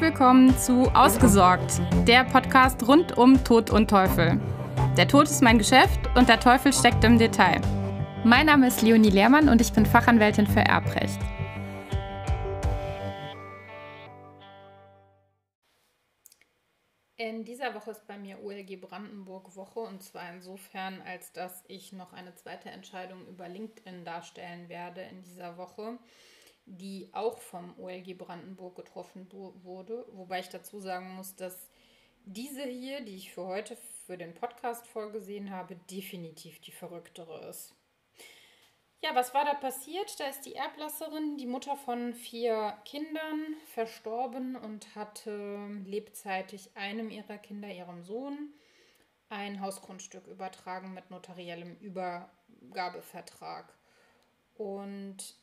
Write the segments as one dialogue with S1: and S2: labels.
S1: Willkommen zu Ausgesorgt, der Podcast rund um Tod und Teufel. Der Tod ist mein Geschäft und der Teufel steckt im Detail. Mein Name ist Leonie Lehrmann und ich bin Fachanwältin für Erbrecht. In dieser Woche ist bei mir OLG Brandenburg Woche und zwar insofern, als dass ich noch eine zweite Entscheidung über LinkedIn darstellen werde in dieser Woche die auch vom OLG Brandenburg getroffen wurde. Wobei ich dazu sagen muss, dass diese hier, die ich für heute für den Podcast vorgesehen habe, definitiv die verrücktere ist. Ja, was war da passiert? Da ist die Erblasserin, die Mutter von vier Kindern, verstorben und hatte lebzeitig einem ihrer Kinder, ihrem Sohn, ein Hausgrundstück übertragen mit notariellem Übergabevertrag. Und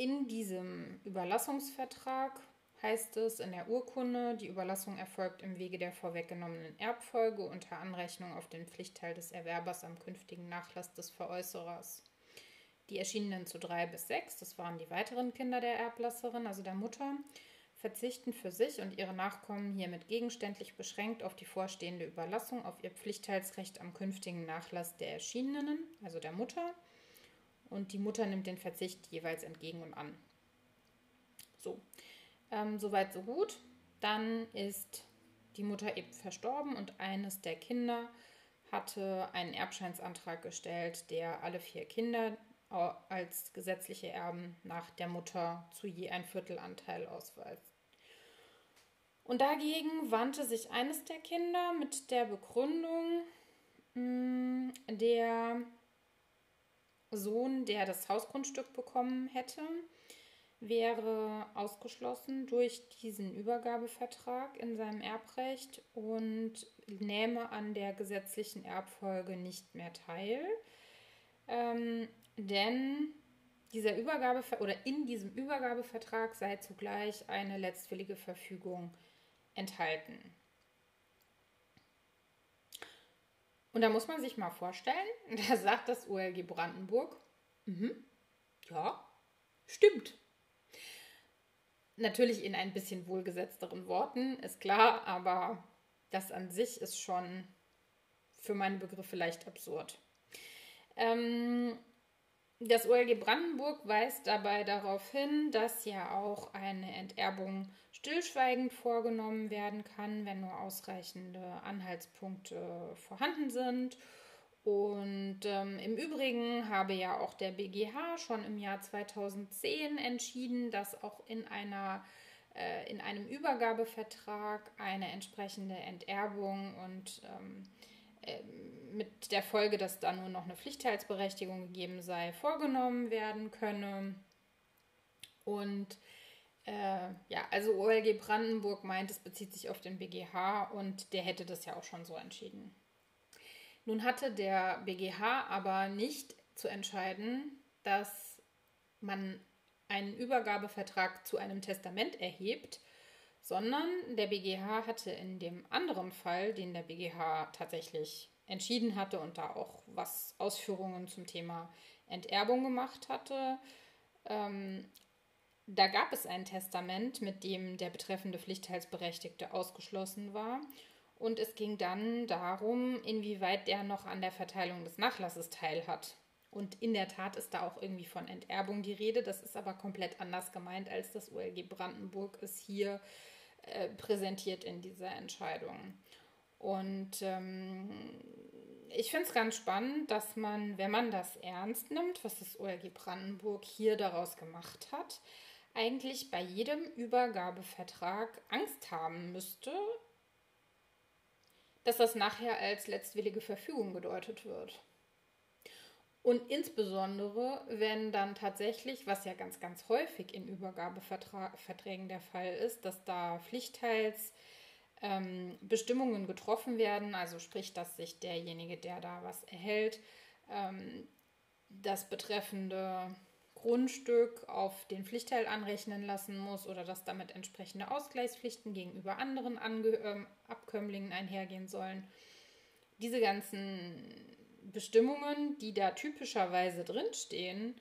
S1: in diesem Überlassungsvertrag heißt es in der Urkunde, die Überlassung erfolgt im Wege der vorweggenommenen Erbfolge unter Anrechnung auf den Pflichtteil des Erwerbers am künftigen Nachlass des Veräußerers. Die erschienenen zu drei bis sechs, das waren die weiteren Kinder der Erblasserin, also der Mutter, verzichten für sich und ihre Nachkommen hiermit gegenständlich beschränkt auf die vorstehende Überlassung auf ihr Pflichtteilsrecht am künftigen Nachlass der Erschienenen, also der Mutter, und die Mutter nimmt den Verzicht jeweils entgegen und an. So, ähm, soweit so gut. Dann ist die Mutter eben verstorben und eines der Kinder hatte einen Erbscheinsantrag gestellt, der alle vier Kinder als gesetzliche Erben nach der Mutter zu je ein Viertelanteil ausweist. Und dagegen wandte sich eines der Kinder mit der Begründung, mm, der Sohn, der das Hausgrundstück bekommen hätte, wäre ausgeschlossen durch diesen Übergabevertrag in seinem Erbrecht und nähme an der gesetzlichen Erbfolge nicht mehr teil. Ähm, denn dieser Übergabe oder in diesem Übergabevertrag sei zugleich eine letztwillige Verfügung enthalten. Und da muss man sich mal vorstellen, da sagt das OLG Brandenburg, mhm, ja, stimmt. Natürlich in ein bisschen wohlgesetzteren Worten, ist klar, aber das an sich ist schon für meine Begriffe leicht absurd. Ähm, das OLG Brandenburg weist dabei darauf hin, dass ja auch eine Enterbung stillschweigend vorgenommen werden kann, wenn nur ausreichende Anhaltspunkte vorhanden sind. Und ähm, im Übrigen habe ja auch der BGH schon im Jahr 2010 entschieden, dass auch in einer äh, in einem Übergabevertrag eine entsprechende Enterbung und ähm, ähm, mit der Folge, dass da nur noch eine Pflichtteilsberechtigung gegeben sei, vorgenommen werden könne. Und äh, ja, also OLG Brandenburg meint, es bezieht sich auf den BGH und der hätte das ja auch schon so entschieden. Nun hatte der BGH aber nicht zu entscheiden, dass man einen Übergabevertrag zu einem Testament erhebt, sondern der BGH hatte in dem anderen Fall, den der BGH tatsächlich entschieden hatte und da auch was Ausführungen zum Thema Enterbung gemacht hatte, ähm, da gab es ein Testament, mit dem der betreffende Pflichtteilsberechtigte ausgeschlossen war. Und es ging dann darum, inwieweit der noch an der Verteilung des Nachlasses teilhat. Und in der Tat ist da auch irgendwie von Enterbung die Rede. Das ist aber komplett anders gemeint, als das OLG Brandenburg es hier äh, präsentiert in dieser Entscheidung. Und ähm, ich finde es ganz spannend, dass man, wenn man das ernst nimmt, was das OLG Brandenburg hier daraus gemacht hat, eigentlich bei jedem Übergabevertrag Angst haben müsste, dass das nachher als letztwillige Verfügung gedeutet wird. Und insbesondere, wenn dann tatsächlich, was ja ganz, ganz häufig in Übergabeverträgen der Fall ist, dass da Pflichtteils ähm, Bestimmungen getroffen werden, also sprich, dass sich derjenige, der da was erhält, ähm, das betreffende Grundstück auf den Pflichtteil anrechnen lassen muss oder dass damit entsprechende Ausgleichspflichten gegenüber anderen Ange äh, Abkömmlingen einhergehen sollen. Diese ganzen Bestimmungen, die da typischerweise drinstehen,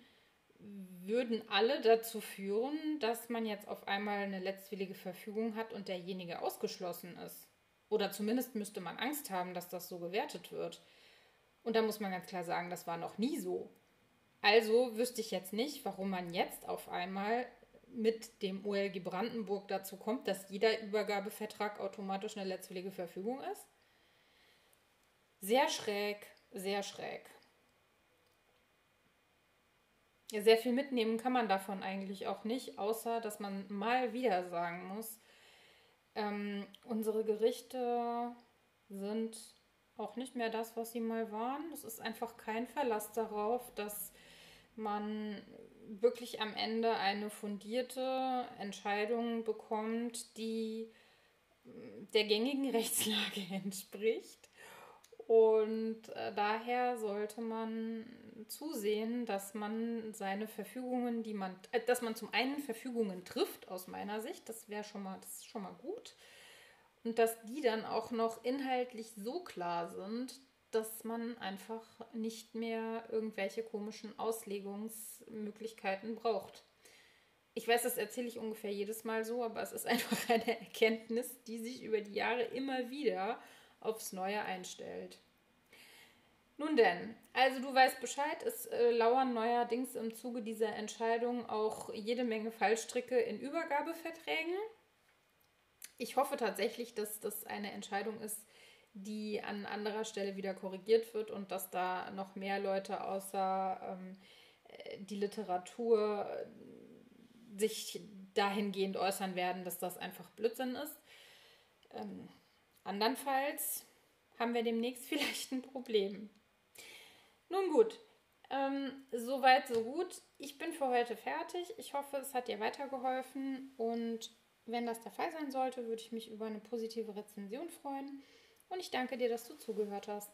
S1: würden alle dazu führen, dass man jetzt auf einmal eine letztwillige Verfügung hat und derjenige ausgeschlossen ist. Oder zumindest müsste man Angst haben, dass das so gewertet wird. Und da muss man ganz klar sagen, das war noch nie so. Also wüsste ich jetzt nicht, warum man jetzt auf einmal mit dem OLG Brandenburg dazu kommt, dass jeder Übergabevertrag automatisch eine letztwillige Verfügung ist. Sehr schräg, sehr schräg. Sehr viel mitnehmen kann man davon eigentlich auch nicht, außer dass man mal wieder sagen muss, ähm, unsere Gerichte sind auch nicht mehr das, was sie mal waren. Es ist einfach kein Verlass darauf, dass man wirklich am Ende eine fundierte Entscheidung bekommt, die der gängigen Rechtslage entspricht. Und äh, daher sollte man zusehen, dass man seine Verfügungen, die man, äh, dass man zum einen Verfügungen trifft, aus meiner Sicht, das wäre schon mal, das ist schon mal gut. Und dass die dann auch noch inhaltlich so klar sind, dass man einfach nicht mehr irgendwelche komischen Auslegungsmöglichkeiten braucht. Ich weiß, das erzähle ich ungefähr jedes Mal so, aber es ist einfach eine Erkenntnis, die sich über die Jahre immer wieder aufs Neue einstellt. Nun denn, also du weißt Bescheid, es äh, lauern neuerdings im Zuge dieser Entscheidung auch jede Menge Fallstricke in Übergabeverträgen. Ich hoffe tatsächlich, dass das eine Entscheidung ist, die an anderer Stelle wieder korrigiert wird und dass da noch mehr Leute außer ähm, äh, die Literatur äh, sich dahingehend äußern werden, dass das einfach Blödsinn ist. Ähm, andernfalls haben wir demnächst vielleicht ein Problem. Nun gut, ähm, soweit, so gut. Ich bin für heute fertig. Ich hoffe, es hat dir weitergeholfen und wenn das der Fall sein sollte, würde ich mich über eine positive Rezension freuen und ich danke dir, dass du zugehört hast.